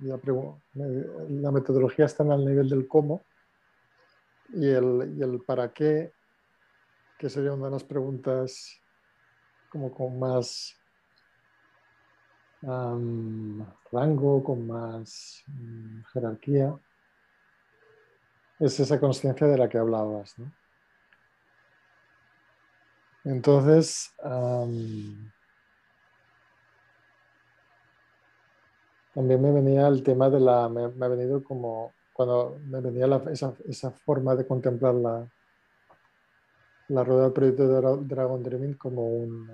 La, metodología está al nivel del cómo y el, y el, para qué, que sería una de las preguntas como con más rango, con más mm, jerarquía. Es esa conciencia de la que hablabas. Entonces, También me venía el tema de la, me, ha venido como, cuando me venía esa, esa, forma de contemplar la, la rueda del proyecto de Dragon Dreaming como un,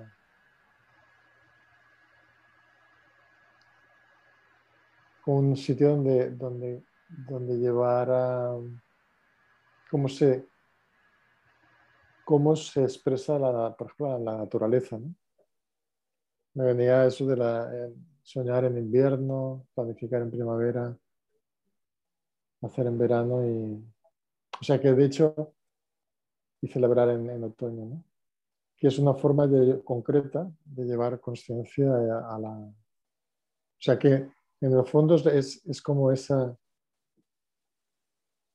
un sitio donde, donde, donde llevar a, cómo se, cómo se expresa la, por ejemplo, la naturaleza. ¿no? Me venía eso de la, soñar en invierno, planificar en primavera, hacer en verano y... O sea que de hecho, y celebrar en, otoño, ¿no? que es una forma de, concreta de llevar conciencia a, la... O sea que en el fondo es, es como esa,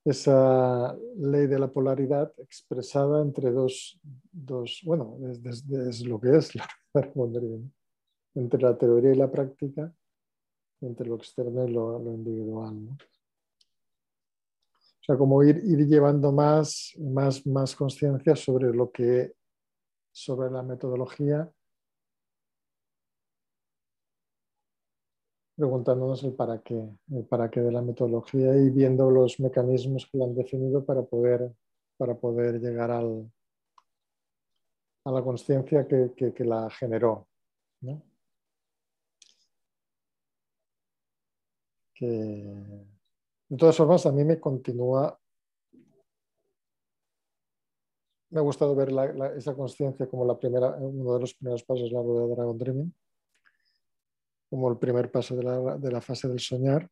esa ley de la polaridad expresada entre dos, dos bueno, es, lo que es la. Entre la teoría y la práctica, entre lo externo y lo, individual. O sea, como ir, ir llevando más, más, más conciencia sobre lo que, sobre la metodología, preguntándonos el para qué, el para qué de la metodología y viendo los mecanismos que la han definido para poder, para poder llegar al, a la conciencia que, que, que, la generó. ¿no? Que de todas formas a mí me continúa, me ha gustado ver esa conciencia como la primera, uno de los primeros pasos de la rueda de Dragon Dreaming, como el primer paso de la, de la fase del soñar.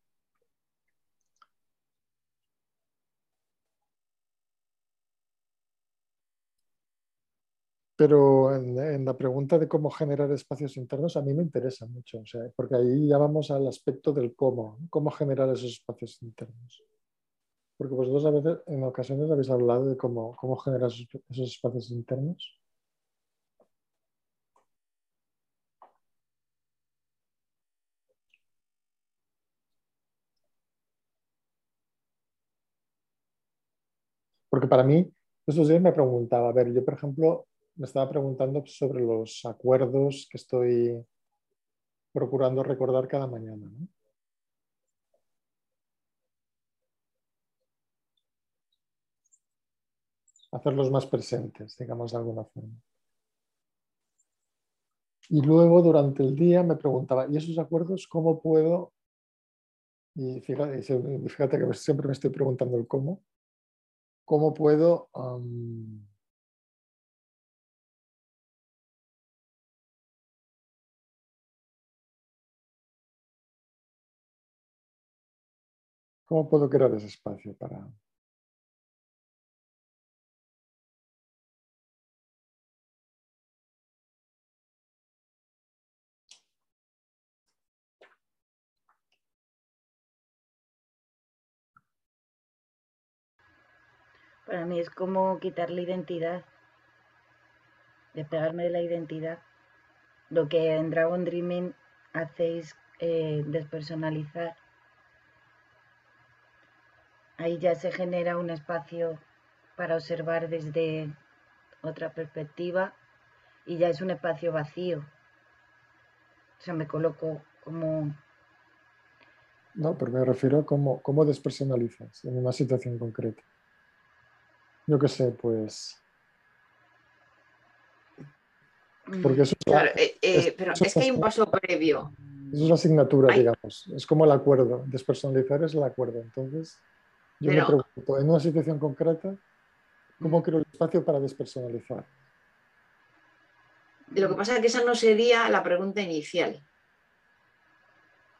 Pero en, la pregunta de cómo generar espacios internos, a mí me interesa mucho, o sea, porque ahí ya vamos al aspecto del cómo, cómo generar esos espacios internos. Porque vosotros a veces, en ocasiones, habéis hablado de cómo, cómo generar esos, esos espacios internos. Porque para mí, estos días me preguntaba, a ver, yo por ejemplo, me estaba preguntando sobre los acuerdos que estoy procurando recordar cada mañana. Hacerlos más presentes, digamos de alguna forma. Y luego durante el día me preguntaba, ¿y esos acuerdos cómo puedo? Y fíjate, que siempre me estoy preguntando el cómo. ¿Cómo puedo ¿Cómo puedo crear ese espacio para... Para mí es como quitar la identidad, despegarme de la identidad. Lo que en Dragon Dreaming hacéis eh, despersonalizar Ahí ya se genera un espacio para observar desde otra perspectiva y ya es un espacio vacío. O sea, me coloco como... No, pero me refiero a cómo, cómo despersonalizas en una situación concreta. Yo qué sé, pues... Porque eso es claro, eh, eh, pero es que hay un paso previo. Eso es la asignatura, digamos. Es como el acuerdo. Despersonalizar es el acuerdo. Entonces, yo me pregunto, en una situación concreta, ¿cómo creo el espacio para despersonalizar? Lo que pasa es que esa no sería la pregunta inicial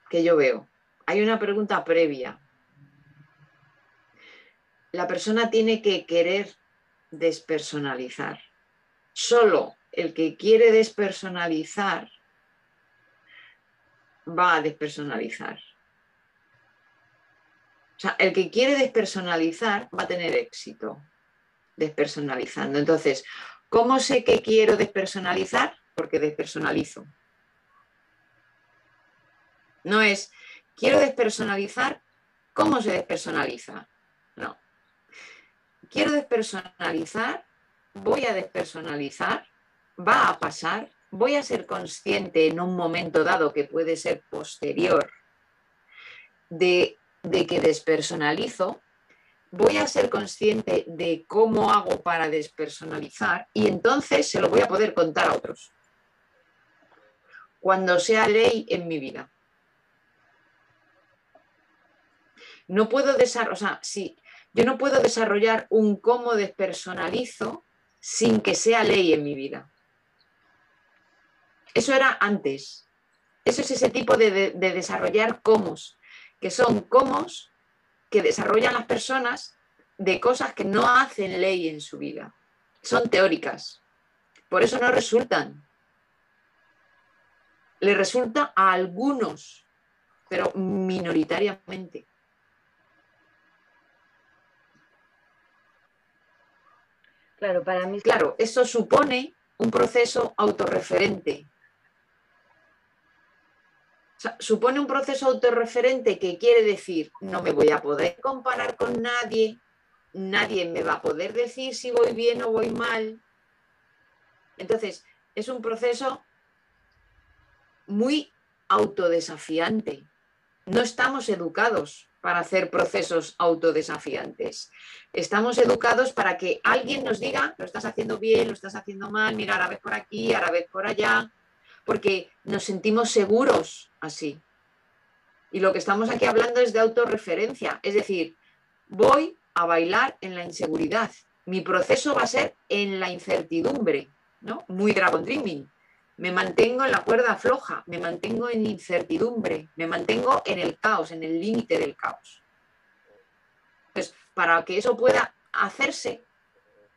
que yo veo. Hay una pregunta previa. La persona tiene que querer despersonalizar. Solo el que quiere despersonalizar va a despersonalizar. O sea, el que quiere despersonalizar va a tener éxito despersonalizando. Entonces, ¿cómo sé que quiero despersonalizar? Porque despersonalizo. No es, quiero despersonalizar, ¿cómo se despersonaliza? No. Quiero despersonalizar, voy a despersonalizar, va a pasar, voy a ser consciente en un momento dado que puede ser posterior de, que despersonalizo, voy a ser consciente de cómo hago para despersonalizar y entonces se lo voy a poder contar a otros. Cuando sea ley en mi vida. No puedo desarrollar, o sea, si yo no puedo desarrollar un cómo despersonalizo sin que sea ley en mi vida. Eso era antes. Eso es ese tipo de, desarrollar cómo, que son cómo que desarrollan las personas de cosas que no hacen ley en su vida. Son teóricas. Por eso no resultan. Le resulta a algunos, pero minoritariamente. Claro, para mí. Claro, eso supone un proceso autorreferente supone un proceso autorreferente que quiere decir, no me voy a poder comparar con nadie, nadie me va a poder decir si voy bien o voy mal. Entonces, es un proceso muy autodesafiante. No estamos educados para hacer procesos autodesafiantes. Estamos educados para que alguien nos diga, lo estás haciendo bien, lo estás haciendo mal, mira, ahora vez por aquí, ahora vez por allá porque nos sentimos seguros así. Y lo que estamos aquí hablando es de autorreferencia, es decir, voy a bailar en la inseguridad. Mi proceso va a ser en la incertidumbre, ¿no? Muy Dragon Dreaming. Me mantengo en la cuerda floja, me mantengo en incertidumbre, me mantengo en el caos, en el límite del caos. Entonces, para que eso pueda hacerse,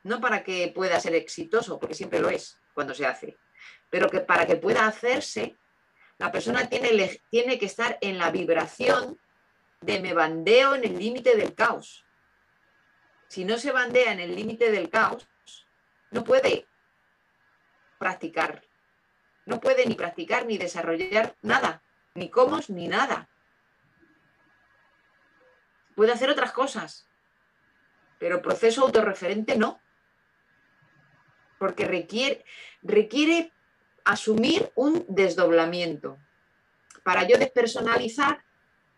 no para que pueda ser exitoso, porque siempre lo es cuando se hace, pero que para que pueda hacerse, la persona tiene, tiene que estar en la vibración de me bandeo en el límite del caos. Si no se bandea en el límite del caos, no puede practicar. No puede ni practicar ni desarrollar nada, ni cómo ni nada. Puede hacer otras cosas, pero proceso autorreferente no. Porque requiere, requiere asumir un desdoblamiento. Para yo despersonalizar,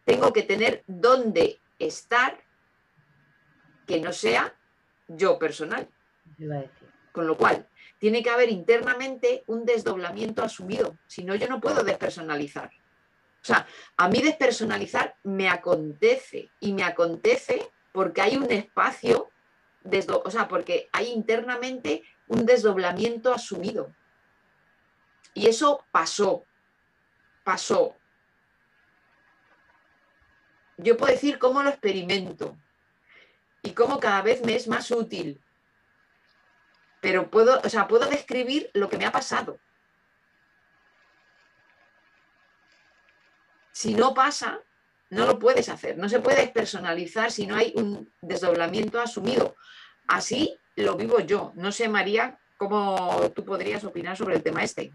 tengo que tener dónde estar que no sea yo personal. Con lo cual, tiene que haber internamente un desdoblamiento asumido, si no yo no puedo despersonalizar. O sea, a mí despersonalizar me acontece y me acontece porque hay un espacio, o sea, porque hay internamente un desdoblamiento asumido. Y eso pasó, pasó. Yo puedo decir cómo lo experimento y cómo cada vez me es más útil. Pero puedo, o sea, puedo describir lo que me ha pasado. Si no pasa, no lo puedes hacer. No se puede personalizar si no hay un desdoblamiento asumido. Así lo vivo yo. No sé, María, cómo tú podrías opinar sobre el tema este.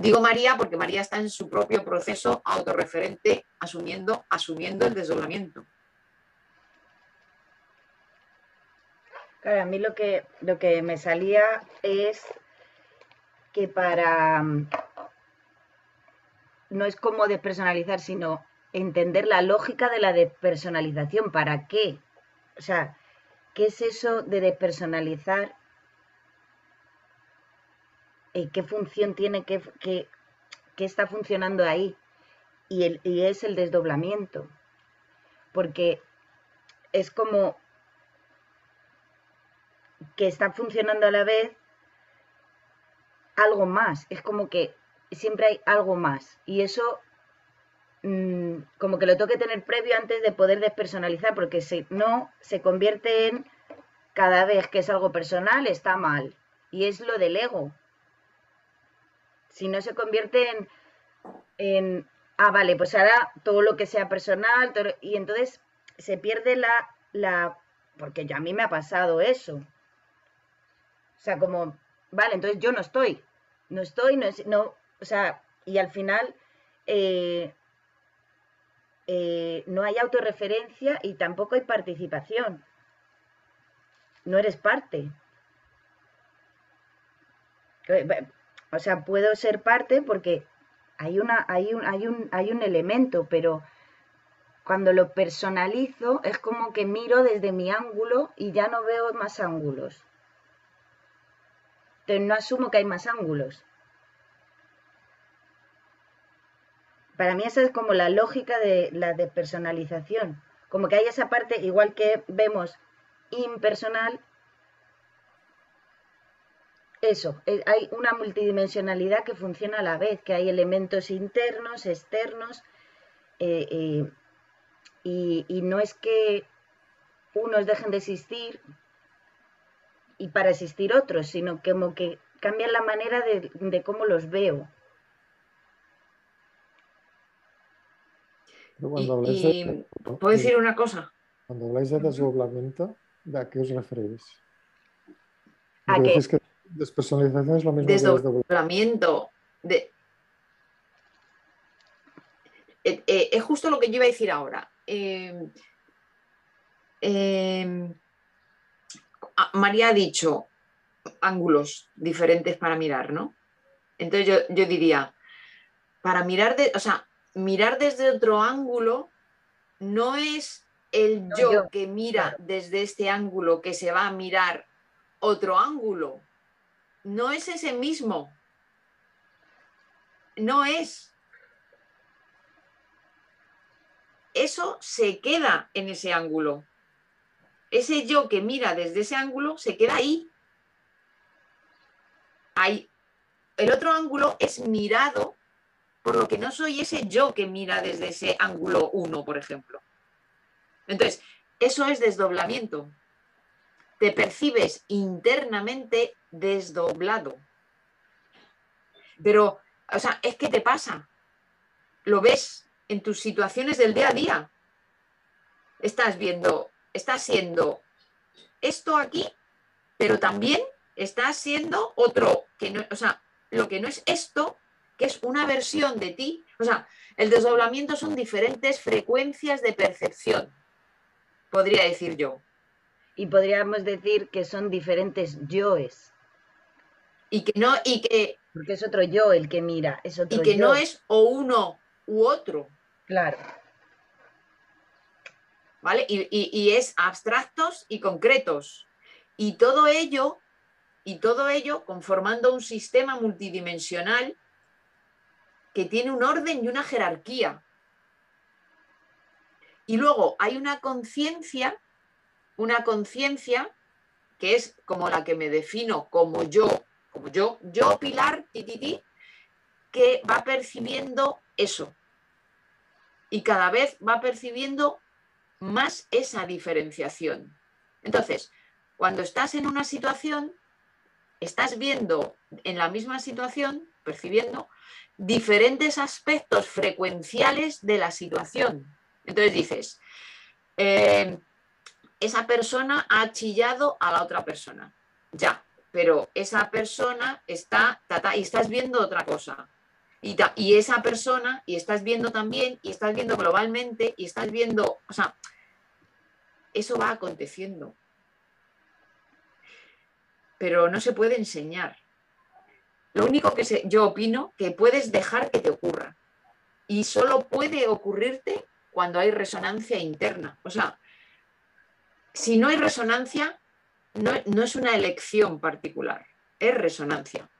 Digo María porque María está en su propio proceso autorreferente, asumiendo, asumiendo el desdoblamiento. Claro, a mí lo que, lo que me salía es que para... No es como despersonalizar, sino entender la lógica de la despersonalización. ¿Para qué? O sea, ¿qué es eso de despersonalizar? ¿Y ¿Qué función tiene? ¿Qué, qué, qué está funcionando ahí? Y, el, y es el desdoblamiento. Porque es como que está funcionando a la vez algo más. Es como que siempre hay algo más. Y eso mm, como que lo tengo que tener previo antes de poder despersonalizar, porque si no, se convierte en cada vez que es algo personal, está mal. Y es lo del ego. Si no se convierte en, ah, vale, pues ahora todo lo que sea personal, y entonces se pierde la, la, porque ya a mí me ha pasado eso. O sea, como, vale, entonces yo no estoy, no estoy, no, o sea, y al final eh, eh, no hay autorreferencia y tampoco hay participación. No eres parte. O sea, puedo ser parte porque hay, una, hay, un, hay, un, hay un elemento, pero cuando lo personalizo es como que miro desde mi ángulo y ya no veo más ángulos no asumo que hay más ángulos. Para mí esa es como la lógica de la despersonalización. Como que hay esa parte, igual que vemos impersonal, eso, eh, hay una multidimensionalidad que funciona a la vez, que hay elementos internos, externos, eh, eh, y, y, no es que unos dejen de existir y para existir otros, sino como que cambian la manera de, cómo los veo. y, ¿Puedo decir una cosa? Cuando habláis de desdoblamiento, ¿a qué os referís? ¿A qué? que despersonalización es lo mismo desdoblamiento. De... Eh, eh, es justo lo que yo iba a decir ahora. eh, eh María ha dicho ángulos diferentes para mirar, ¿no? Entonces yo, diría, para mirar, de, o sea, mirar desde otro ángulo no es el yo, que mira desde este ángulo que se va a mirar otro ángulo. No es ese mismo. No es. Eso se queda en ese ángulo ese yo que mira desde ese ángulo se queda ahí. ahí. El otro ángulo es mirado por lo que no soy ese yo que mira desde ese ángulo 1, por ejemplo. Entonces, eso es desdoblamiento. Te percibes internamente desdoblado. Pero, o sea, es que te pasa. Lo ves en tus situaciones del día a día. Estás viendo está siendo esto aquí, pero también está siendo otro, que no, o sea, lo que no es esto, que es una versión de ti. O sea, el desdoblamiento son diferentes frecuencias de percepción, podría decir yo. Y podríamos decir que son diferentes yoes. Y que no, y que. Porque es otro yo el que mira, es otro Y que no es o uno u otro. Claro. Y, es abstractos y concretos. Y todo ello, y todo ello conformando un sistema multidimensional que tiene un orden y una jerarquía. Y luego hay una conciencia, una conciencia que es como la que me defino como yo, como yo, yo Pilar, ti, que va percibiendo eso. Y cada vez va percibiendo más esa diferenciación. Entonces, cuando estás en una situación, estás viendo en la misma situación, percibiendo diferentes aspectos frecuenciales de la situación. Entonces dices, eh, esa persona ha chillado a la otra persona. Ya, pero esa persona está, y estás viendo otra cosa. Y, esa persona, y estás viendo también, y estás viendo globalmente, y estás viendo, o sea, eso va aconteciendo. pero no se puede enseñar. Lo único que yo opino que puedes dejar que te ocurra. Y solo puede ocurrirte cuando hay resonancia interna. O sea, si no hay resonancia, no, es una elección particular, es resonancia.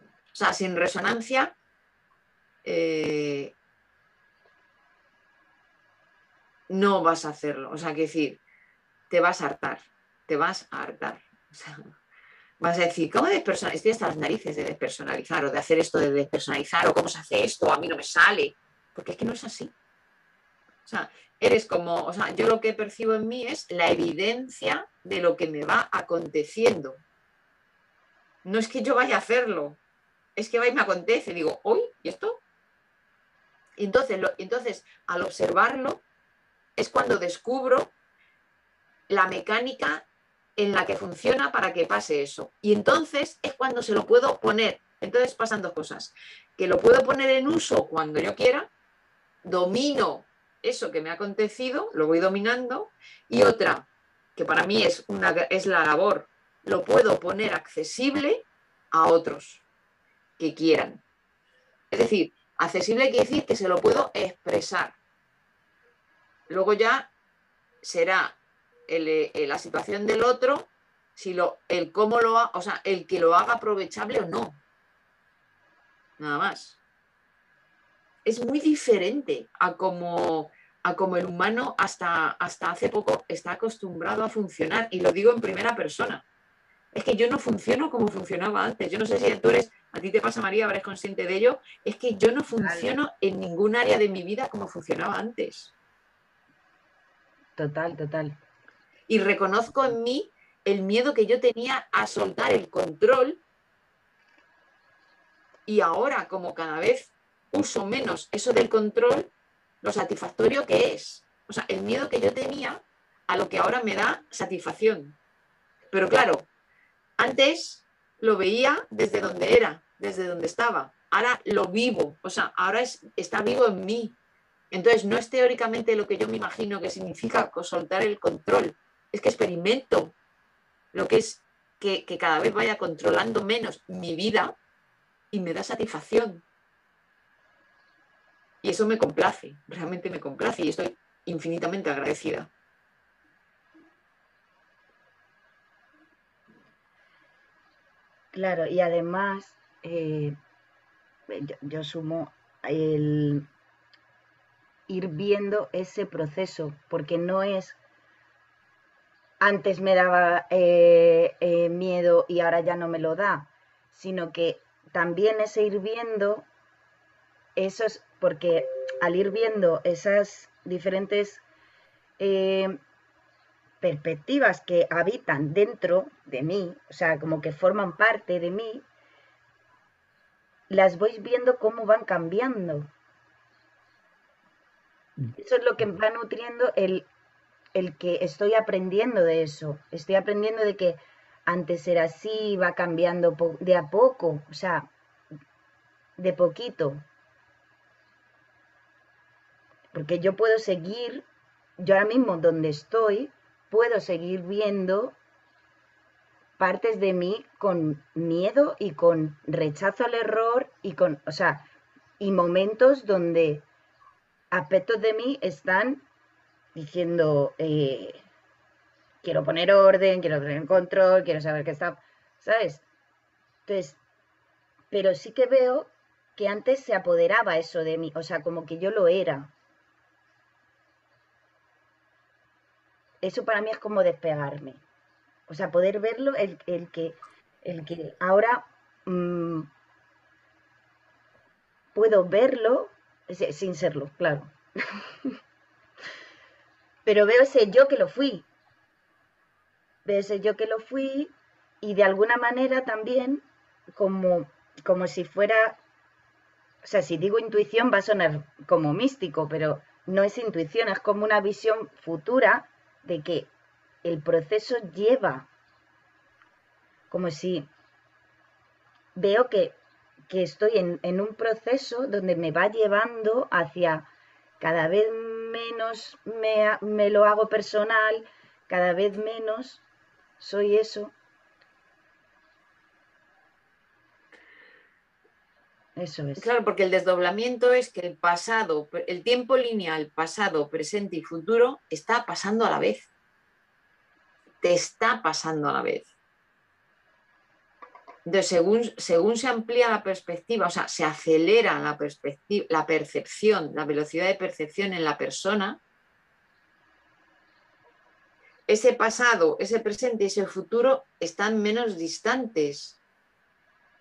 O sea, sin resonancia, eh, no vas a hacerlo. O sea, que decir, te vas a hartar, te vas a hartar. Vas a decir, ¿cómo despersonalizar? Estoy hasta las narices de despersonalizar o de hacer esto de despersonalizar o cómo se hace esto, a mí no me sale. Porque es que no es así. O sea, eres como, o sea, yo lo que percibo en mí es la evidencia de lo que me va aconteciendo. No es que yo vaya a hacerlo, es que va y me acontece. Digo, ¿hoy? ¿Y esto? Entonces, entonces, al observarlo, es cuando descubro la mecánica en la que funciona para que pase eso. Y entonces es cuando se lo puedo poner. Entonces pasan dos cosas. Que lo puedo poner en uso cuando yo quiera, domino eso que me ha acontecido, lo voy dominando. Y otra, que para mí es, una, es la labor, lo puedo poner accesible a otros que quieran. Es decir, accesible quiere decir que se lo puedo expresar. Luego ya será eh, la situación del otro, si lo, el cómo lo o sea, el que lo haga aprovechable o no. Nada más. Es muy diferente a como, a como el humano hasta, hasta hace poco está acostumbrado a funcionar. Y lo digo en primera persona. Es que yo no funciono como funcionaba antes. Yo no sé si tú eres, a ti te pasa María, eres consciente de ello. Es que yo no funciono en ningún área de mi vida como funcionaba antes. Total, total y reconozco en mí el miedo que yo tenía a soltar el control y ahora como cada vez uso menos eso del control, lo satisfactorio que es. O sea, el miedo que yo tenía a lo que ahora me da satisfacción. Pero claro, antes lo veía desde donde era, desde donde estaba. Ahora lo vivo, o sea, ahora es, está vivo en mí. Entonces, no es teóricamente lo que yo me imagino que significa soltar el control, es que experimento lo que es que, cada vez vaya controlando menos mi vida y me da satisfacción. Y eso me complace, realmente me complace y estoy infinitamente agradecida. Claro, y además eh, yo, sumo el ir viendo ese proceso, porque no es antes me daba eh, eh, miedo y ahora ya no me lo da, sino que también ese ir viendo esos, porque al ir viendo esas diferentes eh, perspectivas que habitan dentro de mí, o sea, como que forman parte de mí, las voy viendo cómo van cambiando. Mm. Eso es lo que va nutriendo el el que estoy aprendiendo de eso, estoy aprendiendo de que antes era así, va cambiando de a poco, o sea, de poquito. Porque yo puedo seguir, yo ahora mismo donde estoy, puedo seguir viendo partes de mí con miedo y con rechazo al error y con, o sea, y momentos donde aspectos de mí están diciendo, eh, quiero poner orden, quiero tener control, quiero saber qué está, ¿sabes? Entonces, pero sí que veo que antes se apoderaba eso de mí, o sea, como que yo lo era. Eso para mí es como despegarme. O sea, poder verlo, el, que, el que ahora mm, puedo verlo sin serlo, claro. pero veo ese yo que lo fui. Veo ese yo que lo fui y de alguna manera también como, como si fuera, o sea, si digo intuición va a sonar como místico, pero no es intuición, es como una visión futura de que el proceso lleva, como si veo que, que estoy en, en un proceso donde me va llevando hacia cada vez menos me, lo hago personal, cada vez menos soy eso. Eso es. Claro, porque el desdoblamiento es que el pasado, el tiempo lineal, pasado, presente y futuro está pasando a la vez. Te está pasando a la vez. Entonces, según, según se amplía la perspectiva, o sea, se acelera la, perspectiva, la percepción, la velocidad de percepción en la persona, ese pasado, ese presente y ese futuro están menos distantes.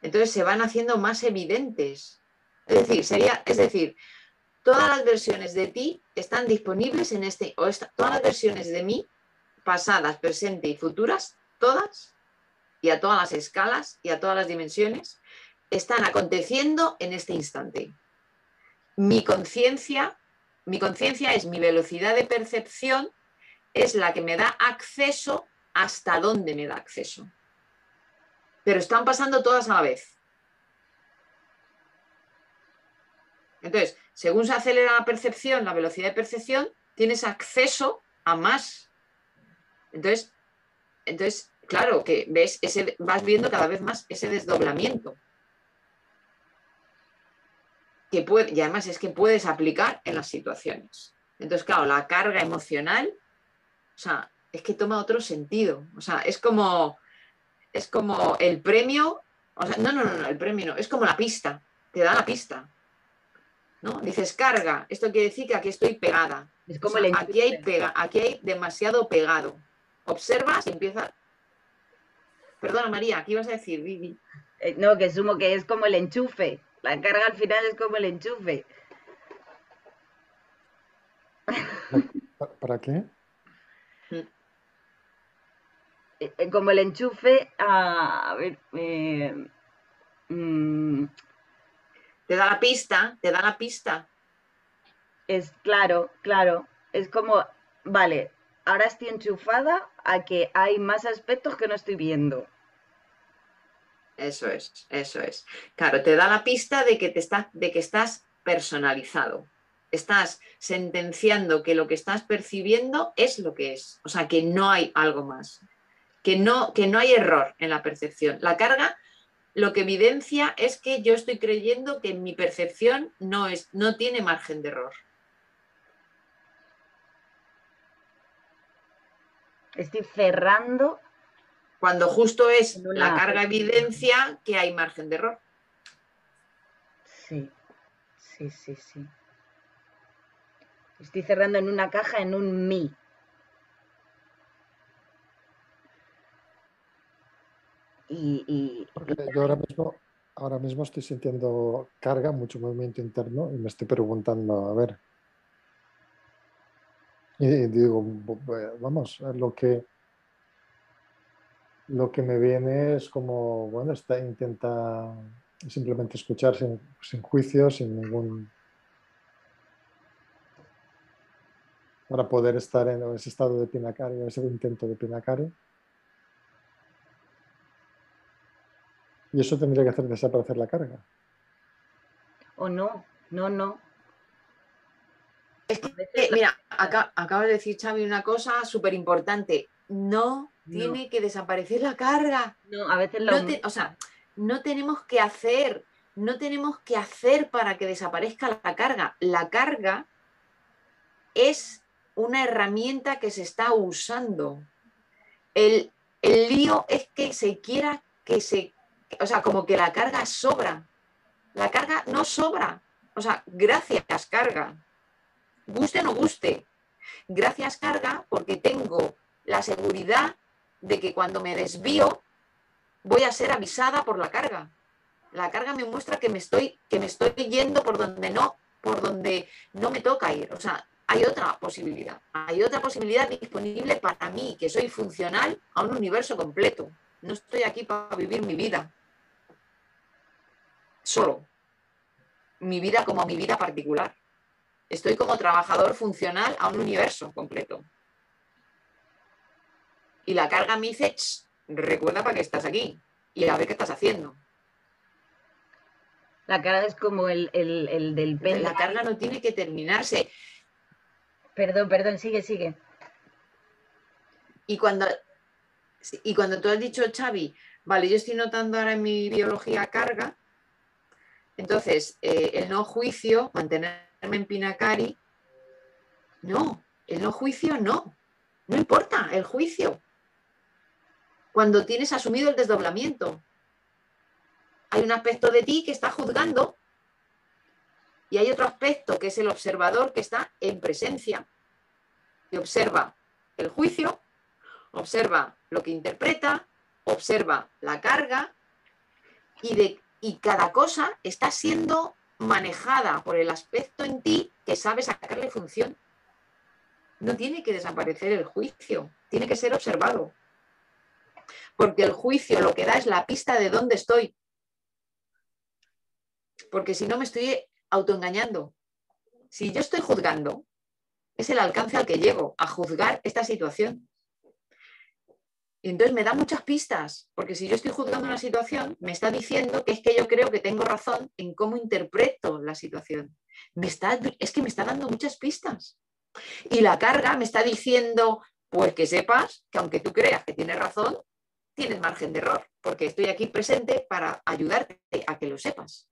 Entonces se van haciendo más evidentes. Es decir, sería, es decir, todas las versiones de ti están disponibles en este, o todas las versiones de mí, pasadas, presentes y futuras, todas, y a todas las escalas y a todas las dimensiones, están aconteciendo en este instante. Mi conciencia, mi conciencia es mi velocidad de percepción es la que me da acceso hasta dónde me da acceso. Pero están pasando todas a la vez. Entonces, según se acelera la percepción, la velocidad de percepción, tienes acceso a más. Entonces, entonces claro, que ves ese, vas viendo cada vez más ese desdoblamiento. Que puede, y además es que puedes aplicar en las situaciones. Entonces, claro, la carga emocional o sea, es que toma otro sentido. O sea, es como, es como el premio, o sea, no, no, no, el premio no, es como la pista, te da la pista. ¿no? Dices carga, esto quiere decir que aquí estoy pegada. Es como aquí, hay pega, aquí hay demasiado pegado. Observas y empieza. Perdona, María, ¿qué ibas a decir, Vivi? Eh, no, que sumo que es como el enchufe. La carga al final es como el enchufe. ¿Para qué? Eh, eh, como el enchufe, a, ver, eh, mm, te da la pista, te da la pista. Es claro, claro, es como, vale, ahora estoy enchufada a que hay más aspectos que no estoy viendo. Eso es, eso es. Claro, te da la pista de que, te está, de que estás personalizado. Estás sentenciando que lo que estás percibiendo es lo que es. O sea, que no hay algo más que no, que no hay error en la percepción. La carga lo que evidencia es que yo estoy creyendo que mi percepción no, es, no tiene margen de error. Estoy cerrando. Cuando justo es la carga evidencia que hay margen de error. Sí, sí, sí, sí. Estoy cerrando en una caja en un mi. Y, yo ahora mismo, ahora mismo estoy sintiendo carga, mucho movimiento interno y me estoy preguntando, a ver. Y, digo, vamos, lo que lo que me viene es como, bueno, está, intenta simplemente escuchar sin, sin juicio, sin ningún... para poder estar en ese estado de pinacario, ese intento de pinacario. Y eso tendría que hacer desaparecer la carga. O no, no, no. Es que, mira, acabas de decir, Xavi, una cosa súper importante. No, tiene que desaparecer la carga. No, a veces lo... No o sea, no tenemos que hacer, no tenemos que hacer para que desaparezca la carga. La carga es una herramienta que se está usando. El, el lío es que se quiera que se o sea, como que la carga sobra. La carga no sobra. O sea, gracias carga. Guste o no guste. Gracias carga porque tengo la seguridad de que cuando me desvío voy a ser avisada por la carga. La carga me muestra que me estoy, que me estoy yendo por donde no, por donde no me toca ir. O sea, hay otra posibilidad. Hay otra posibilidad disponible para mí, que soy funcional a un universo completo. No estoy aquí para vivir mi vida solo. Mi vida como mi vida particular. Estoy como trabajador funcional a un universo completo. Y la carga me dice, recuerda para qué estás aquí y a ver qué estás haciendo. La carga es como el, el, del pelo. La carga no tiene que terminarse. Perdón, perdón, sigue, sigue. Y cuando y cuando tú has dicho, Xavi, vale, yo estoy notando ahora en mi biología carga, entonces eh, el no juicio, mantenerme en Pinacari, no, el no juicio no, no importa el juicio. Cuando tienes asumido el desdoblamiento, hay un aspecto de ti que está juzgando y hay otro aspecto que es el observador que está en presencia, que observa el juicio, observa lo que interpreta, observa la carga y, de, y cada cosa está siendo manejada por el aspecto en ti que sabe sacarle función. No tiene que desaparecer el juicio, tiene que ser observado. Porque el juicio lo que da es la pista de dónde estoy. Porque si no me estoy autoengañando. Si yo estoy juzgando, es el alcance al que llego a juzgar esta situación. Entonces me da muchas pistas, porque si yo estoy juzgando una situación, me está diciendo que es que yo creo que tengo razón en cómo interpreto la situación. Me está, es que me está dando muchas pistas. Y la carga me está diciendo, pues que sepas que aunque tú creas que tienes razón, tienes margen de error, porque estoy aquí presente para ayudarte a que lo sepas.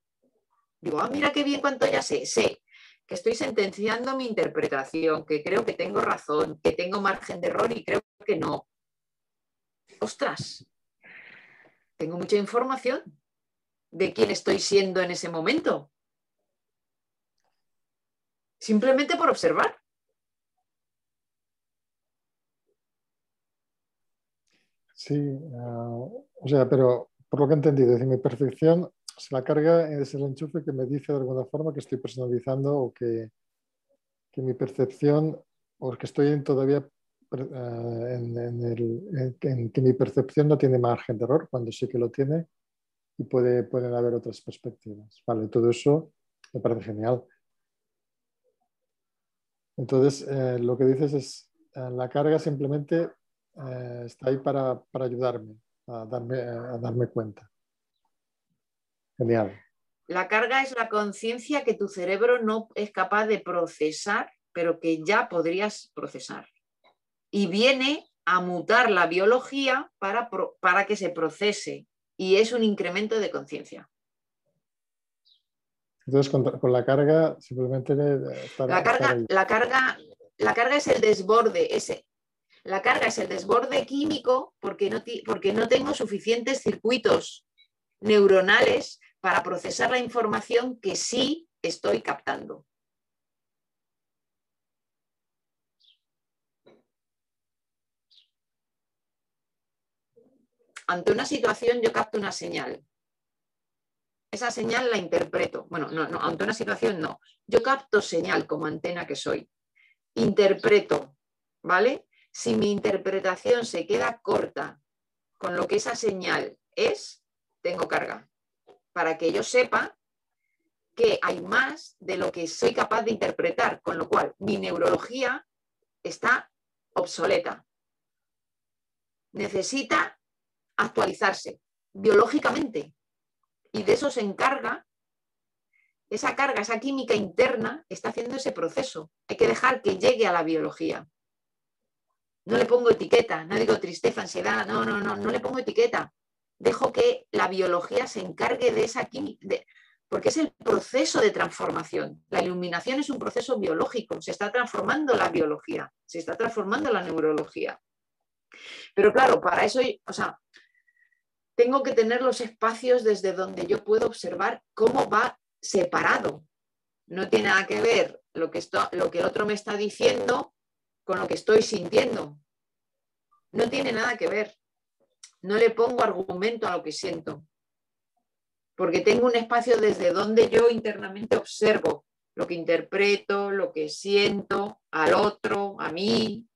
Digo, ah, mira qué bien cuánto ya sé, sé que estoy sentenciando mi interpretación, que creo que tengo razón, que tengo margen de error y creo que no ostras, tengo mucha información de quién estoy siendo en ese momento. Simplemente por observar. Sí, ah, o sea, pero por lo que he entendido, es mi perfección se la carga es el enchufe que me dice de alguna forma que estoy personalizando o que, que mi percepción o que estoy todavía eh, en, que mi percepción no tiene margen de error, cuando sí que lo tiene y puede, pueden haber otras perspectivas. Vale, todo eso me parece genial. Entonces, eh, lo que dices es, eh, la carga simplemente está ahí para, para ayudarme a darme, a darme cuenta. Genial. La carga es la conciencia que tu cerebro no es capaz de procesar, pero que ya podrías procesar y viene a mutar la biología para, para que se procese y es un incremento de conciencia. Entonces, con, la carga, simplemente. la, carga, la, carga, la carga es el desborde. Ese. La carga es el desborde químico porque no, porque no tengo suficientes circuitos neuronales para procesar la información que sí estoy captando. Ante una situación yo capto una señal. Esa señal la interpreto. Bueno, no, no, ante una situación no. Yo capto señal como antena que soy. Interpreto, ¿vale? Si mi interpretación se queda corta con lo que esa señal es, tengo carga. Para que yo sepa que hay más de lo que soy capaz de interpretar, con lo cual mi neurología está obsoleta. Necesita actualizarse biológicamente. Y de eso se encarga, esa carga, esa química interna está haciendo ese proceso. Hay que dejar que llegue a la biología. No le pongo etiqueta, no digo tristeza, ansiedad, no, no, no, no le pongo etiqueta. Dejo que la biología se encargue de esa química, porque es el proceso de transformación. La iluminación es un proceso biológico, se está transformando la biología, se está transformando la neurología. Pero claro, para eso, o sea, tengo que tener los espacios desde donde yo puedo observar cómo va separado. No tiene nada que ver lo que, esto, lo que el otro me está diciendo con lo que estoy sintiendo. No tiene nada que ver. No le pongo argumento a lo que siento. Porque tengo un espacio desde donde yo internamente observo lo que interpreto, lo que siento al otro, a mí.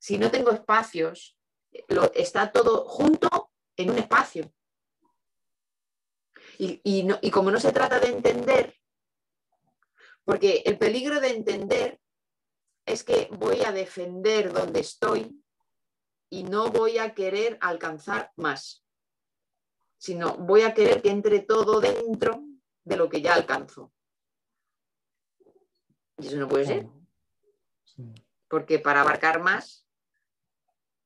Si no tengo espacios, lo, está todo junto en un espacio. Y, como no se trata de entender, porque el peligro de entender es que voy a defender donde estoy y no voy a querer alcanzar más, sino voy a querer que entre todo dentro de lo que ya alcanzo. Y eso no puede ser. Porque para abarcar más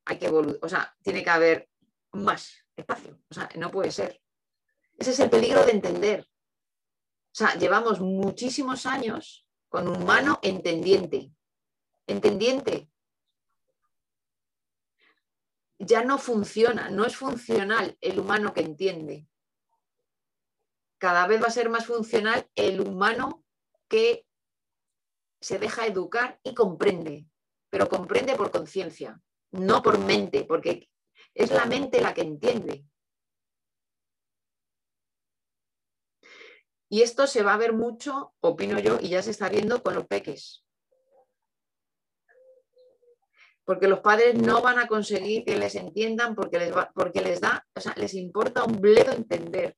hay que o sea, tiene que haber más espacio. O sea, no puede ser. Ese es el peligro de entender. O sea, llevamos muchísimos años con un humano entendiente. Entendiente. Ya no funciona, no es funcional el humano que entiende. Cada vez va a ser más funcional el humano que se deja educar y comprende, pero comprende por conciencia, no por mente, porque es la mente la que entiende. Y esto se va a ver mucho, opino yo, y ya se está viendo con los peques. Porque los padres no van a conseguir que les entiendan porque les, porque les da, o sea, les importa un bledo entender,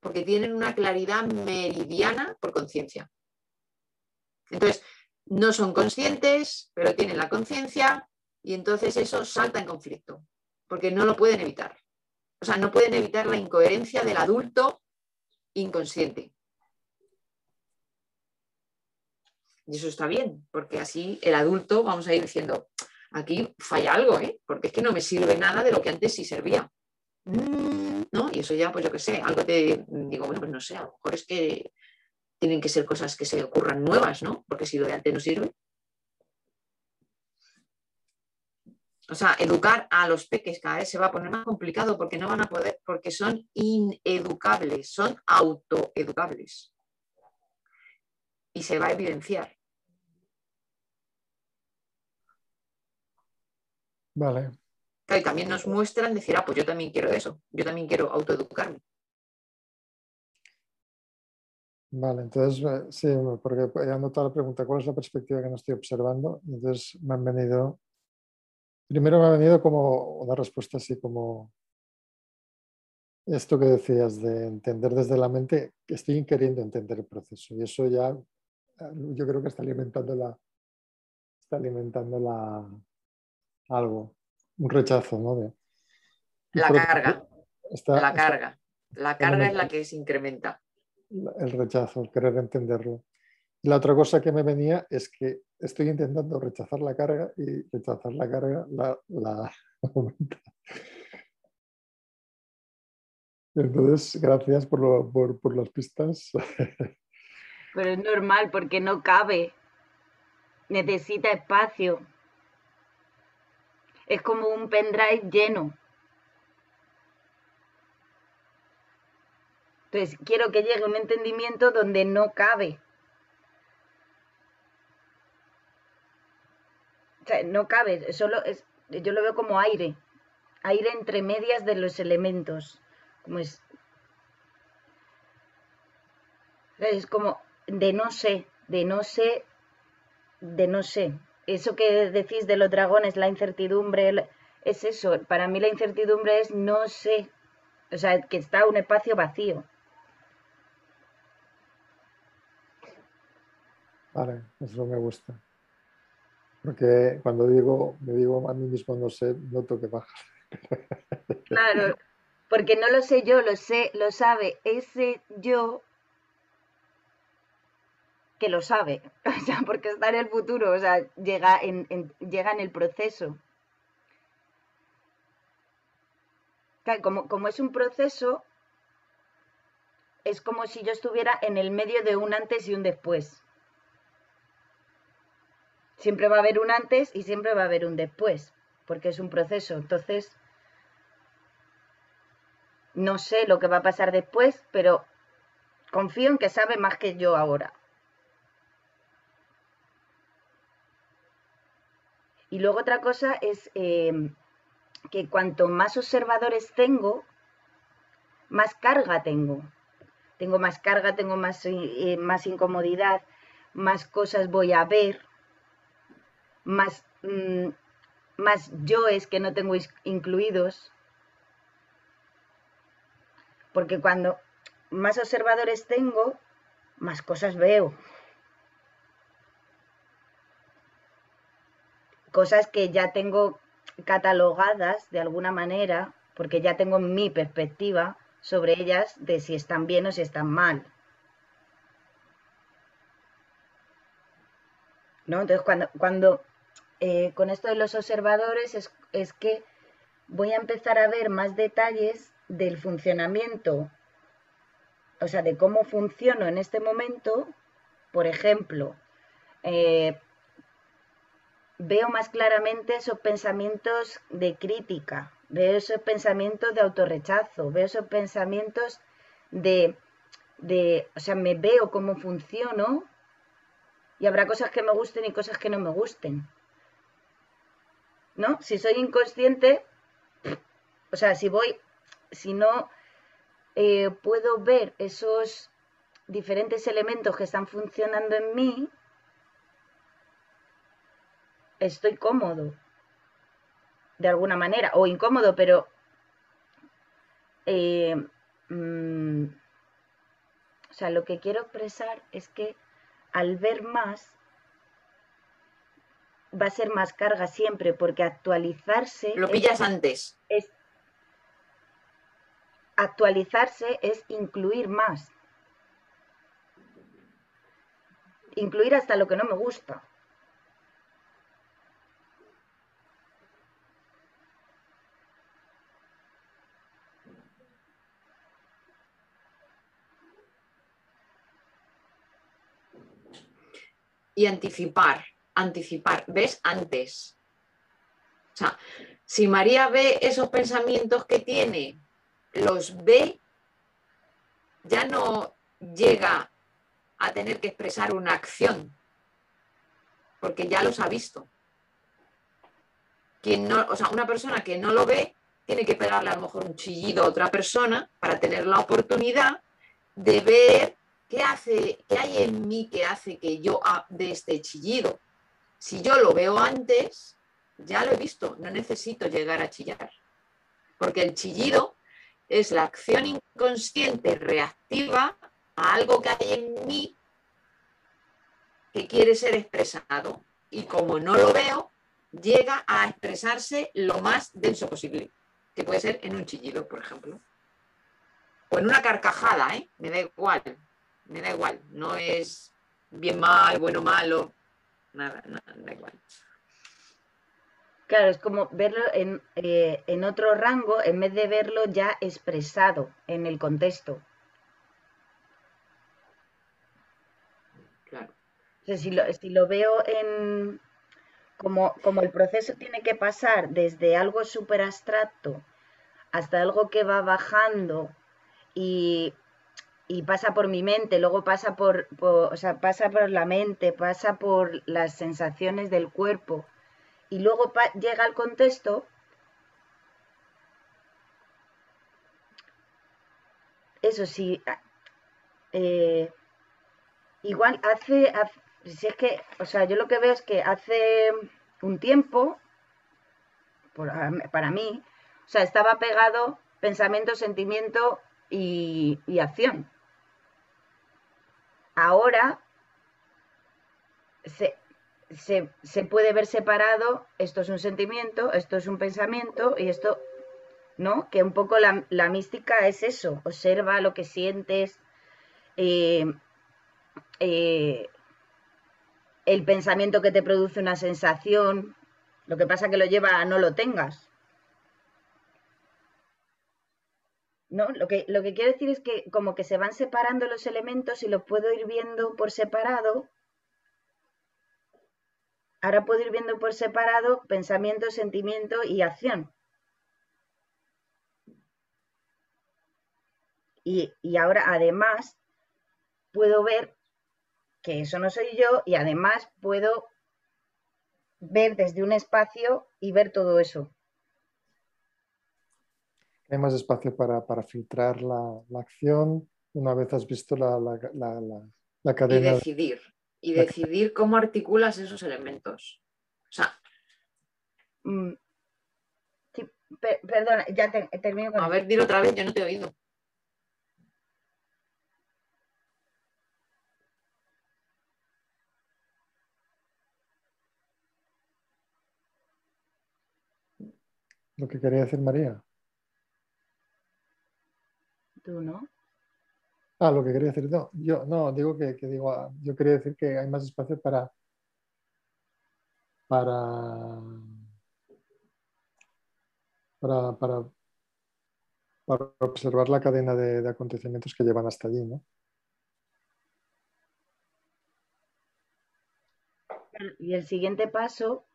porque tienen una claridad meridiana por conciencia. Entonces, no son conscientes, pero tienen la conciencia y entonces eso salta en conflicto, porque no lo pueden evitar. O sea, no pueden evitar la incoherencia del adulto inconsciente. Y eso está bien, porque así el adulto, vamos a ir diciendo, aquí falla algo, ¿eh? porque es que no me sirve nada de lo que antes sí servía. Mm, ¿No? Y eso ya, pues yo qué sé, algo te digo, bueno, pues no sé, a lo mejor es que tienen que ser cosas que se ocurran nuevas, ¿no? Porque si lo de antes no sirve. O sea, educar a los peques cada vez se va a poner más complicado porque no van a poder, porque son ineducables, son autoeducables. Y se va a evidenciar. Vale. Y también nos muestran decir, ah, pues yo también quiero eso, yo también quiero autoeducarme. Vale, entonces eh, sí, porque he anotado la pregunta, ¿cuál es la perspectiva que no estoy observando? Entonces me han venido, primero me ha venido como una respuesta así como esto que decías de entender desde la mente, que estoy queriendo entender el proceso y eso ya eh, yo creo que está alimentando la, está alimentando la, algo, un rechazo, ¿no? la carga, la carga, la carga es la que se incrementa el rechazo, el querer entenderlo. La otra cosa que me venía es que estoy intentando rechazar la carga y rechazar la carga la, aumenta. Entonces, gracias por, por, las pistas. Pero es normal porque no cabe. Necesita espacio. Es como un pendrive lleno. Entonces, quiero que llegue un entendimiento donde no cabe. O sea, no cabe, solo es, yo lo veo como aire, aire entre medias de los elementos. Como es, es como de no sé, de no sé, de no sé. Eso que decís de los dragones, la incertidumbre, es eso. Para mí la incertidumbre es no sé. O sea, que está un espacio vacío. Vale, eso me gusta. Porque cuando digo, me digo a mí mismo no sé, noto que baja. Claro, porque no lo sé yo, lo sé, lo sabe ese yo que lo sabe, o sea, porque está en el futuro, o sea, llega en, llega en el proceso. como, como es un proceso, es como si yo estuviera en el medio de un antes y un después. Siempre va a haber un antes y siempre va a haber un después, porque es un proceso. Entonces, no sé lo que va a pasar después, pero confío en que sabe más que yo ahora. Y luego otra cosa es eh, que cuanto más observadores tengo, más carga tengo. Tengo más carga, tengo más, eh, más incomodidad, más cosas voy a ver, más, mm, más yoes que no tengo incluidos. Porque cuando más observadores tengo, más cosas veo. Cosas que ya tengo catalogadas de alguna manera, porque ya tengo mi perspectiva sobre ellas de si están bien o si están mal. ¿No? Entonces, cuando, cuando eh, con esto de los observadores es que voy a empezar a ver más detalles del funcionamiento, o sea, de cómo funciono en este momento. Por ejemplo, eh, veo más claramente esos pensamientos de crítica, veo esos pensamientos de autorrechazo, veo esos pensamientos de, de, o sea, me veo cómo funciono y habrá cosas que me gusten y cosas que no me gusten. ¿No? Si soy inconsciente, o sea, si voy, si no eh, puedo ver esos diferentes elementos que están funcionando en mí, estoy cómodo, de alguna manera, o incómodo, pero eh, mm, o sea, lo que quiero expresar es que al ver más va a ser más carga siempre, porque actualizarse. Lo pillas antes. Es, actualizarse es incluir más. Incluir hasta lo que no me gusta. y anticipar, anticipar, ves antes. O sea, si María ve esos pensamientos que tiene, los ve, ya no llega a tener que expresar una acción, porque ya los ha visto. Quien no, o sea, una persona que no lo ve tiene que pegarle a lo mejor un chillido a otra persona para tener la oportunidad de ver ¿Qué, hace, ¿Qué hay en mí que hace que yo de este chillido? Si yo lo veo antes, ya lo he visto, no necesito llegar a chillar. Porque el chillido es la acción inconsciente reactiva a algo que hay en mí que quiere ser expresado. Y como no lo veo, llega a expresarse lo más denso posible, que puede ser en un chillido, por ejemplo. O en una carcajada, ¿eh? Me da igual me da igual, no es bien mal, bueno, malo, nada, nada, da igual. Claro, es como verlo en, eh, en otro rango en vez de verlo ya expresado en el contexto. Claro. si, lo, si lo veo en, como, como, el proceso tiene que pasar desde algo súper abstracto hasta algo que va bajando y y pasa por mi mente, luego pasa por, o sea, pasa por la mente, pasa por las sensaciones del cuerpo. Y luego llega al contexto, eso sí, eh, igual hace, si es que, o sea, yo lo que veo es que hace un tiempo, para mí, o sea, estaba pegado pensamiento, sentimiento y acción ahora se, puede ver separado, esto es un sentimiento, esto es un pensamiento y esto, ¿no? Que un poco la, mística es eso, observa lo que sientes, eh, eh, el pensamiento que te produce una sensación, lo que pasa que lo lleva a no lo tengas. ¿No? Lo que, lo que quiero decir es que como que se van separando los elementos y los puedo ir viendo por separado. Ahora puedo ir viendo por separado pensamiento, sentimiento y acción. Y, y ahora además puedo ver que eso no soy yo y además puedo ver desde un espacio y ver todo eso. Hay más espacio para, filtrar la, acción una vez has visto la, la, cadena. Y decidir. Y decidir cómo articulas esos elementos. O sea. Mm, perdona, ya termino con. A ver, dilo otra vez, yo no te he oído. Lo que quería decir María. Tú, ¿no? Ah, lo que quería decir, no, yo no, digo que, digo, ah, yo quería decir que hay más espacio para, para para, para, observar la cadena de, de, acontecimientos que llevan hasta allí, ¿no? Y el siguiente paso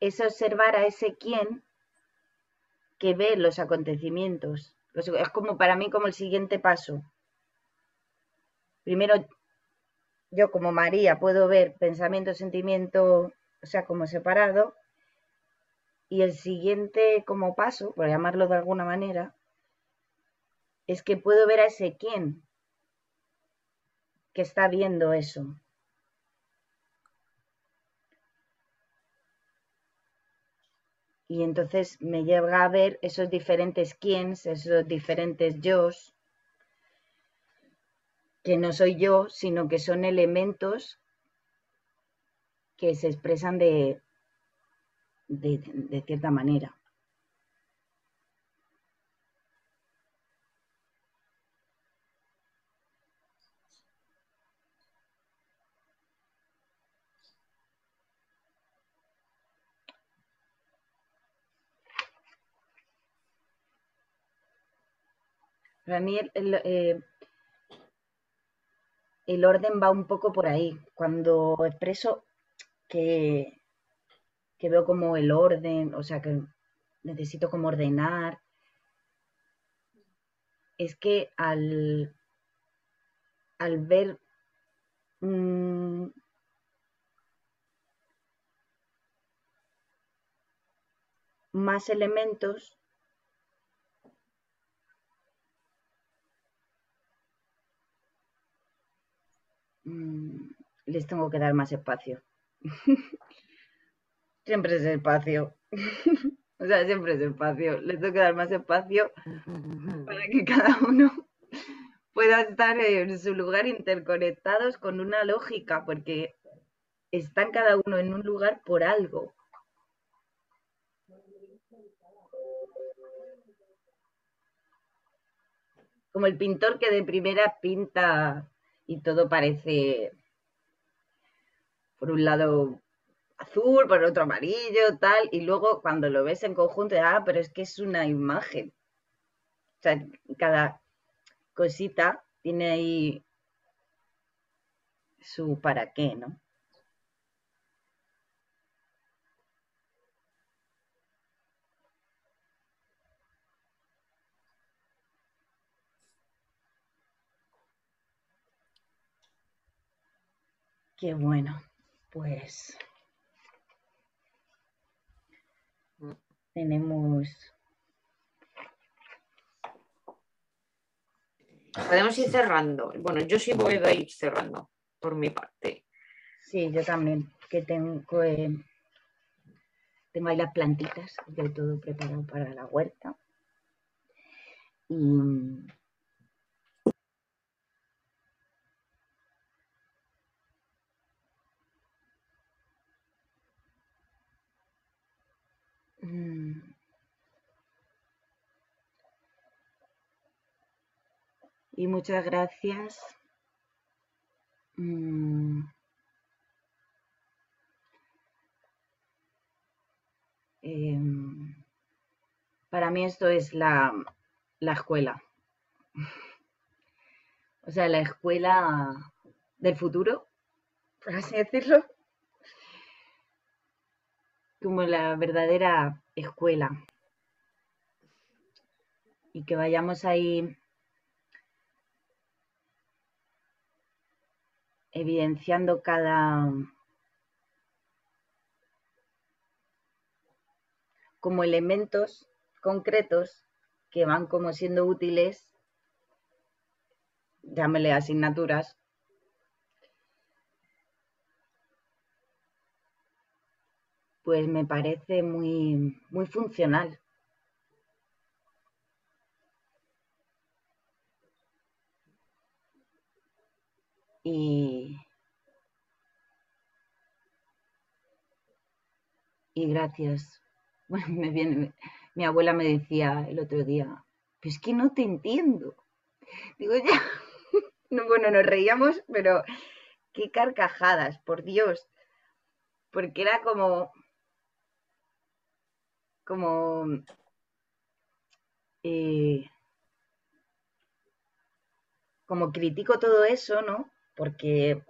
es observar a ese quién que ve los acontecimientos. Es como para mí como el siguiente paso. Primero, yo como María puedo ver pensamiento, sentimiento, o sea, como separado. Y el siguiente como paso, por llamarlo de alguna manera, es que puedo ver a ese quién que está viendo eso. Y entonces me lleva a ver esos diferentes quiénes, esos diferentes yo, que no soy yo, sino que son elementos que se expresan de, de cierta manera. Para eh, el, orden va un poco por ahí. Cuando expreso que, veo como el orden, o sea, que necesito como ordenar, es que al, ver más elementos, Mm, les tengo que dar más espacio. siempre es espacio. o sea, siempre es espacio. Les tengo que dar más espacio para que cada uno pueda estar en su lugar interconectados con una lógica, porque están cada uno en un lugar por algo. Como el pintor que de primera pinta y todo parece, por un lado, azul, por otro amarillo, tal, y luego cuando lo ves en conjunto, ah, pero es que es una imagen. O sea, cada cosita tiene ahí su para qué, ¿no? Qué bueno, pues tenemos... Podemos ir cerrando. Bueno, yo sí voy a ir cerrando por mi parte. Sí, yo también, que tengo, eh, tengo ahí las plantitas, todo preparado para la huerta. Y, Mm. Y muchas gracias. Mm. Em, para mí esto es la, la escuela. O sea, la escuela del futuro, por así decirlo como la verdadera escuela. Y que vayamos ahí evidenciando cada como elementos concretos que van como siendo útiles, llámele asignaturas, pues me parece muy, muy funcional. Y, y gracias. Bueno, me viene, mi abuela me decía el otro día, es que no te entiendo. Digo, ya, no, bueno, nos reíamos, pero qué carcajadas, por Dios. Porque era como, como eh, como critico todo eso, ¿no? Porque,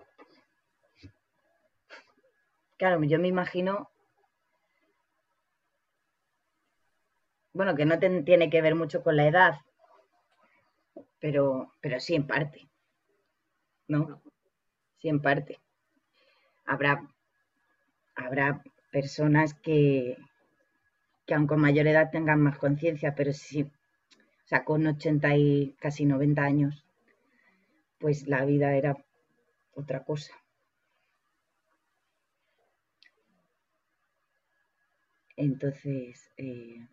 claro, yo me imagino, bueno, que no tiene que ver mucho con la edad, pero, pero sí en parte, ¿no? Sí en parte. Habrá, habrá personas que, que aun con mayor edad tengan más conciencia, pero sí, o sea, con 80 y casi 90 años, pues la vida era otra cosa. Entonces, eh,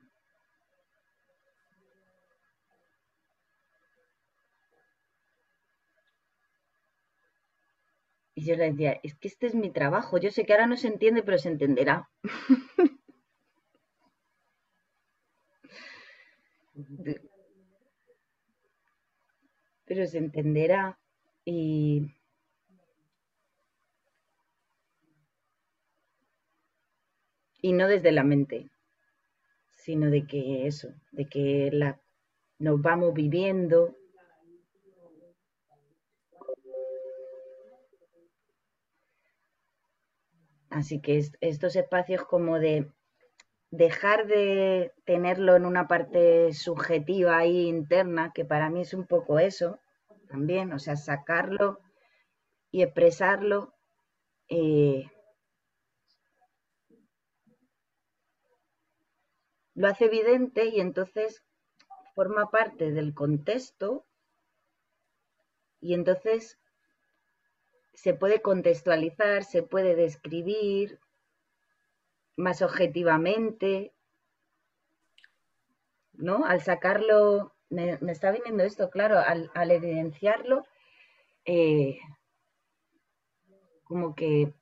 y yo le decía, es que este es mi trabajo, yo sé que ahora no se entiende, pero se entenderá. pero se entenderá y y no desde la mente, sino de que eso, de que la, nos vamos viviendo. Así que estos espacios como de dejar de tenerlo en una parte subjetiva ahí interna, que para mí es un poco eso también, o sea, sacarlo y expresarlo. Eh, lo hace evidente y entonces forma parte del contexto y entonces se puede contextualizar, se puede describir, más objetivamente, ¿no? Al sacarlo, me, está viniendo esto, claro, al, evidenciarlo, eh, como que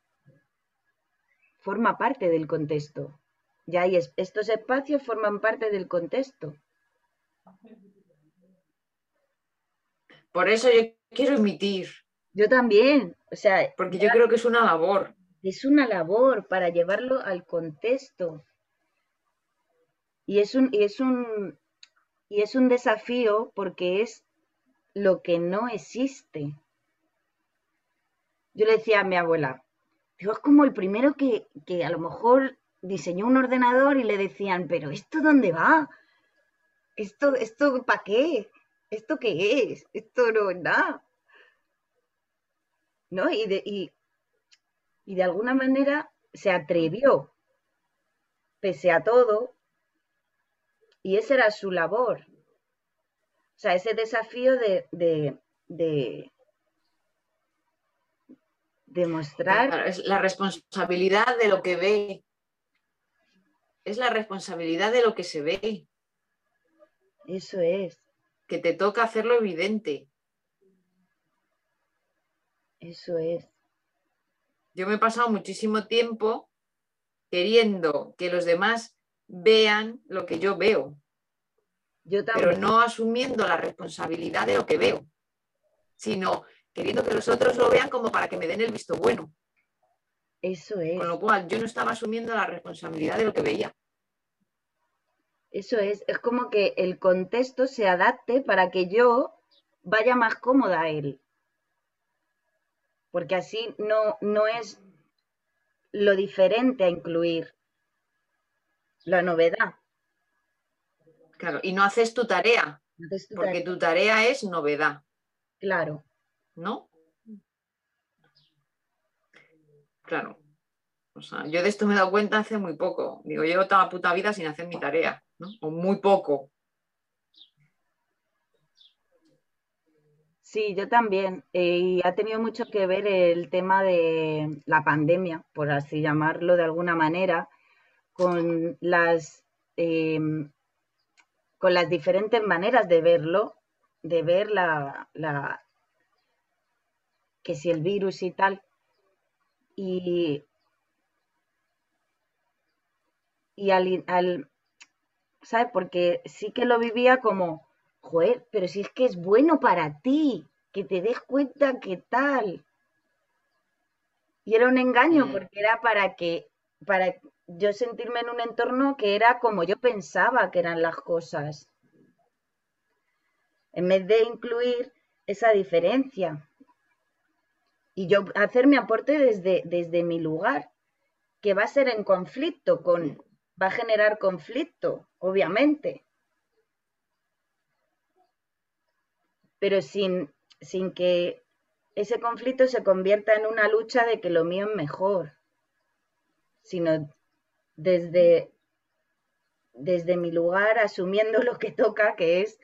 forma parte del contexto. Ya hay estos espacios forman parte del contexto. Por eso yo quiero emitir. Yo también, o sea. Porque yo creo que es una labor es una labor para llevarlo al contexto. Y es un, y es un, y es un desafío porque es lo que no existe. Yo le decía a mi abuela, digo, es como el primero que, que a lo mejor diseñó un ordenador y le decían, pero ¿esto dónde va? ¿Esto, esto para qué? ¿Esto qué es? Esto no es nada. ¿No? Y, de, y y de alguna manera se atrevió, pese a todo, y esa era su labor. O sea, ese desafío de, de, de demostrar... es la responsabilidad de lo que ve. Es la responsabilidad de lo que se ve. Eso es. Que te toca hacerlo evidente. Eso es. Yo me he pasado muchísimo tiempo queriendo que los demás vean lo que yo veo. Yo pero no asumiendo la responsabilidad de lo que veo, sino queriendo que los otros lo vean como para que me den el visto bueno. Eso es. Con lo cual yo no estaba asumiendo la responsabilidad de lo que veía. Eso es, es como que el contexto se adapte para que yo vaya más cómoda a él porque así no, no es lo diferente a incluir la novedad. Claro, y no haces tu tarea, porque tu tarea es novedad. Claro. ¿No? Claro. O sea, yo de esto me he dado cuenta hace muy poco. Digo, llevo toda la puta vida sin hacer mi tarea, ¿no? O muy poco. Sí, yo también. Eh, y ha tenido mucho que ver el tema de la pandemia, por así llamarlo de alguna manera, con las, em, con las diferentes maneras de verlo, de ver la, la que si el virus y tal. Y, y al, al, ¿sabes? Porque sí que lo vivía como joder, pero si es que es bueno para ti, que te des cuenta que tal. Y era un engaño porque era para que, para, yo sentirme en un entorno que era como yo pensaba que eran las cosas. En vez de incluir esa diferencia. Y yo hacer mi aporte desde, desde mi lugar, que va a ser en conflicto con, va a generar conflicto, obviamente. Pero sin, sin que ese conflicto se convierta en una lucha de que lo mío es mejor, sino desde, desde mi lugar asumiendo lo que toca, que es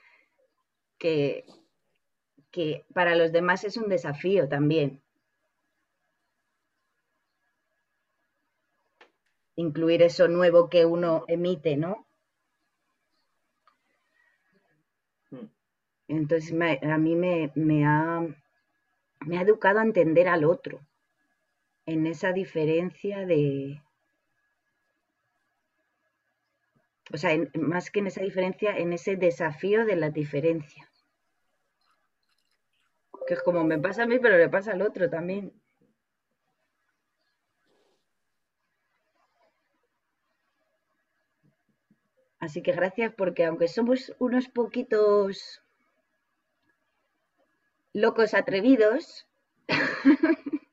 que, que para los demás es un desafío también. Incluir eso nuevo que uno emite, ¿no? Entonces a mí me, ha, educado a entender al otro en esa diferencia de, o sea, más que en esa diferencia, en ese desafío de la diferencia. Que es como me pasa a mí, pero le pasa al otro también. Así que gracias porque aunque somos unos poquitos locos atrevidos,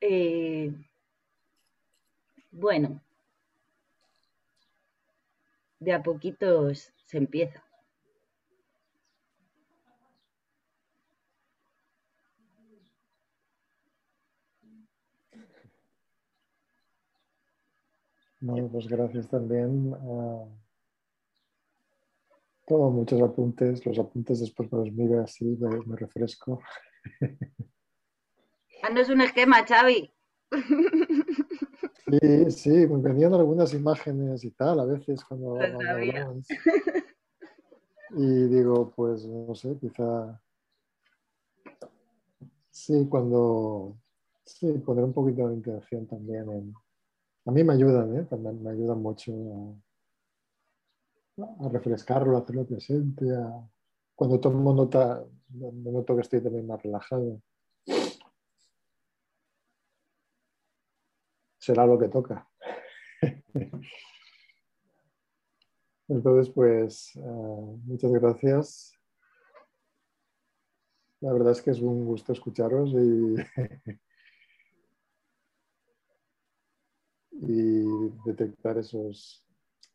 eh, bueno, de a poquitos se empieza. Bueno, pues gracias también a todos muchos apuntes. Los apuntes después me los miro así, me, refresco. Haznos un esquema, Xavi. Sí, sí, me venían algunas imágenes y tal a veces cuando, Y digo, pues no sé, quizá sí, cuando sí, poner un poquito de intención también a mí me ayudan, ¿eh? también me ayudan mucho a, refrescarlo, a hacerlo presente, cuando tomo nota, me noto que estoy también más relajado. será lo que toca. Entonces, pues, eh, muchas gracias. La verdad es que es un gusto escucharos y, y detectar esos...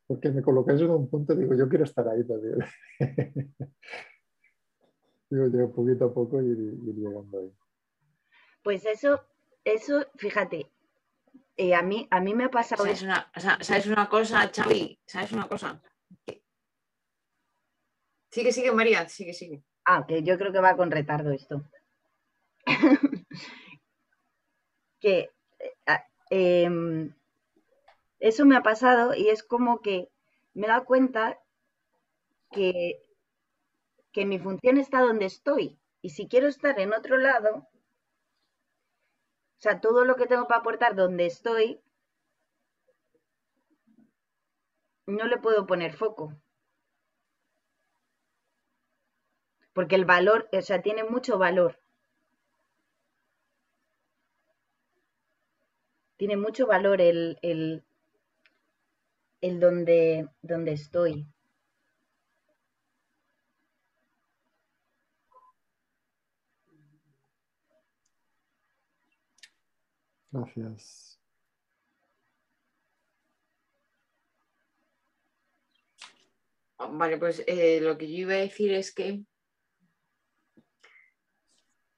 Porque me colocáis en un punto, digo, yo quiero estar ahí también. digo, yo poquito a poco y ir, ir llegando ahí. Pues eso, eso, fíjate, eh, a, mí, a mí me ha pasado... ¿Sabes una, ¿Sabes una cosa, Xavi? ¿Sabes una cosa? Sigue, sigue, María, sigue, sigue. Ah, que yo creo que va con retardo esto. que eh, em, eso me ha pasado y es como que me he dado cuenta que, que mi función está donde estoy. Y si quiero estar en otro lado, o sea, todo lo que tengo para aportar donde estoy, no le puedo poner foco. Porque el valor, o sea, tiene mucho valor. Tiene mucho valor el, el, el donde, donde estoy. Gracias. Vale, pues eh, lo que yo iba a decir es que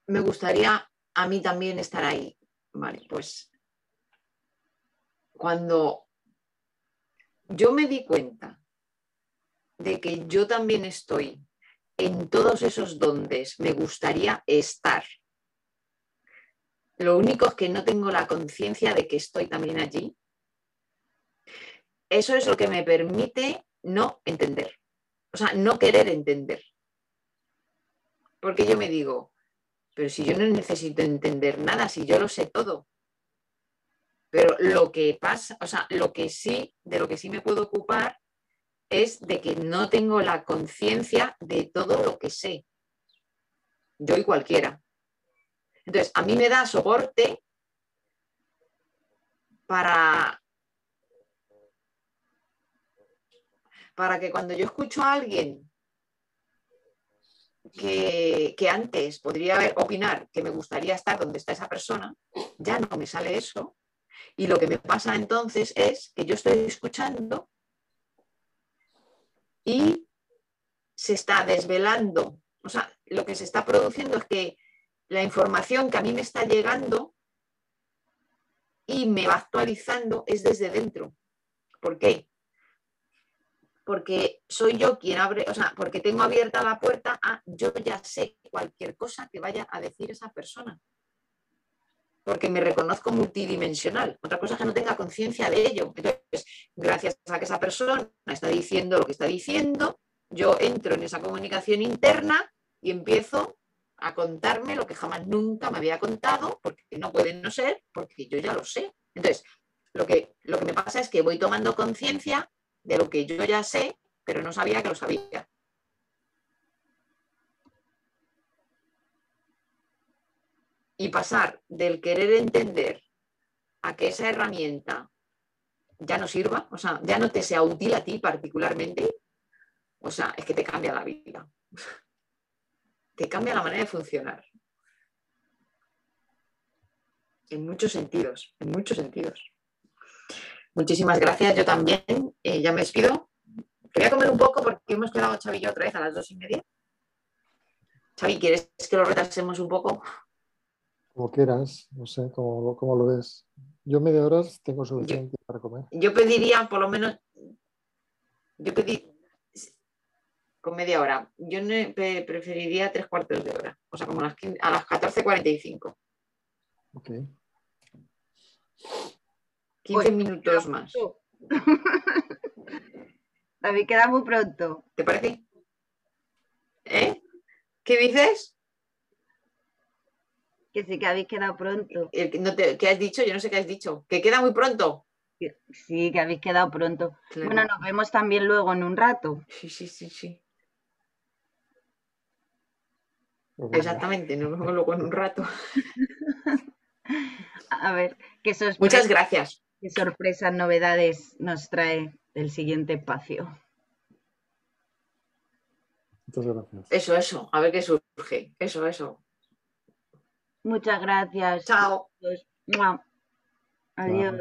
me gustaría a mí también estar ahí. Vale, pues cuando yo me di cuenta de que yo también estoy en todos esos dondes me gustaría estar lo único es que no tengo la conciencia de que estoy también allí. Eso es lo que me permite no entender, o sea, no querer entender. Porque yo me digo, pero si yo no necesito entender nada, si yo lo sé todo. Pero lo que pasa, o sea, lo que sí, de lo que sí me puedo ocupar es de que no tengo la conciencia de todo lo que sé. Yo y cualquiera. Entonces, a mí me da soporte para, para que cuando yo escucho a alguien que, que, antes podría opinar que me gustaría estar donde está esa persona, ya no me sale eso. Y lo que me pasa entonces es que yo estoy escuchando y se está desvelando. O sea, lo que se está produciendo es que la información que a mí me está llegando y me va actualizando es desde dentro. ¿Por qué? Porque soy yo quien abre, o sea, porque tengo abierta la puerta a yo ya sé cualquier cosa que vaya a decir esa persona. Porque me reconozco multidimensional. Otra cosa es que no tenga conciencia de ello. Entonces, gracias a que esa persona está diciendo lo que está diciendo, yo entro en esa comunicación interna y empiezo a contarme lo que jamás nunca me había contado, porque no puede no ser, porque yo ya lo sé. Entonces, lo que, lo que me pasa es que voy tomando conciencia de lo que yo ya sé, pero no sabía que lo sabía. Y pasar del querer entender a que esa herramienta ya no sirva, o sea, ya no te sea útil a ti particularmente, o sea, es que te cambia la vida te cambia la manera de funcionar. En muchos sentidos, en muchos sentidos. Muchísimas gracias, yo también. Eh, ya me despido. Quería comer un poco porque hemos quedado Xavi y yo otra vez a las dos y media. Xavi, ¿quieres que lo retrasemos un poco? Como quieras, no sé, cómo, lo ves. Yo media hora tengo suficiente para comer. Yo pediría por lo menos, yo pedí, con media hora. Yo preferiría tres cuartos de hora, o sea, como a las, a las 14.45. Ok. 15 minutos más. David, queda muy pronto. ¿Te parece? ¿Eh? ¿Qué dices? Que sí, que habéis quedado pronto. ¿Qué has dicho? Yo no sé qué has dicho. ¿Que queda muy pronto? Sí, que habéis quedado pronto. Bueno, nos vemos también luego en un rato. Sí, sí, sí, sí. Exactamente, nos vemos luego en un rato. A ver, qué sorpresa. Muchas gracias. Qué sorpresas, novedades nos trae el siguiente espacio. Muchas gracias. Eso, eso, a ver qué surge. Eso, eso. Muchas gracias. Chao. Adiós.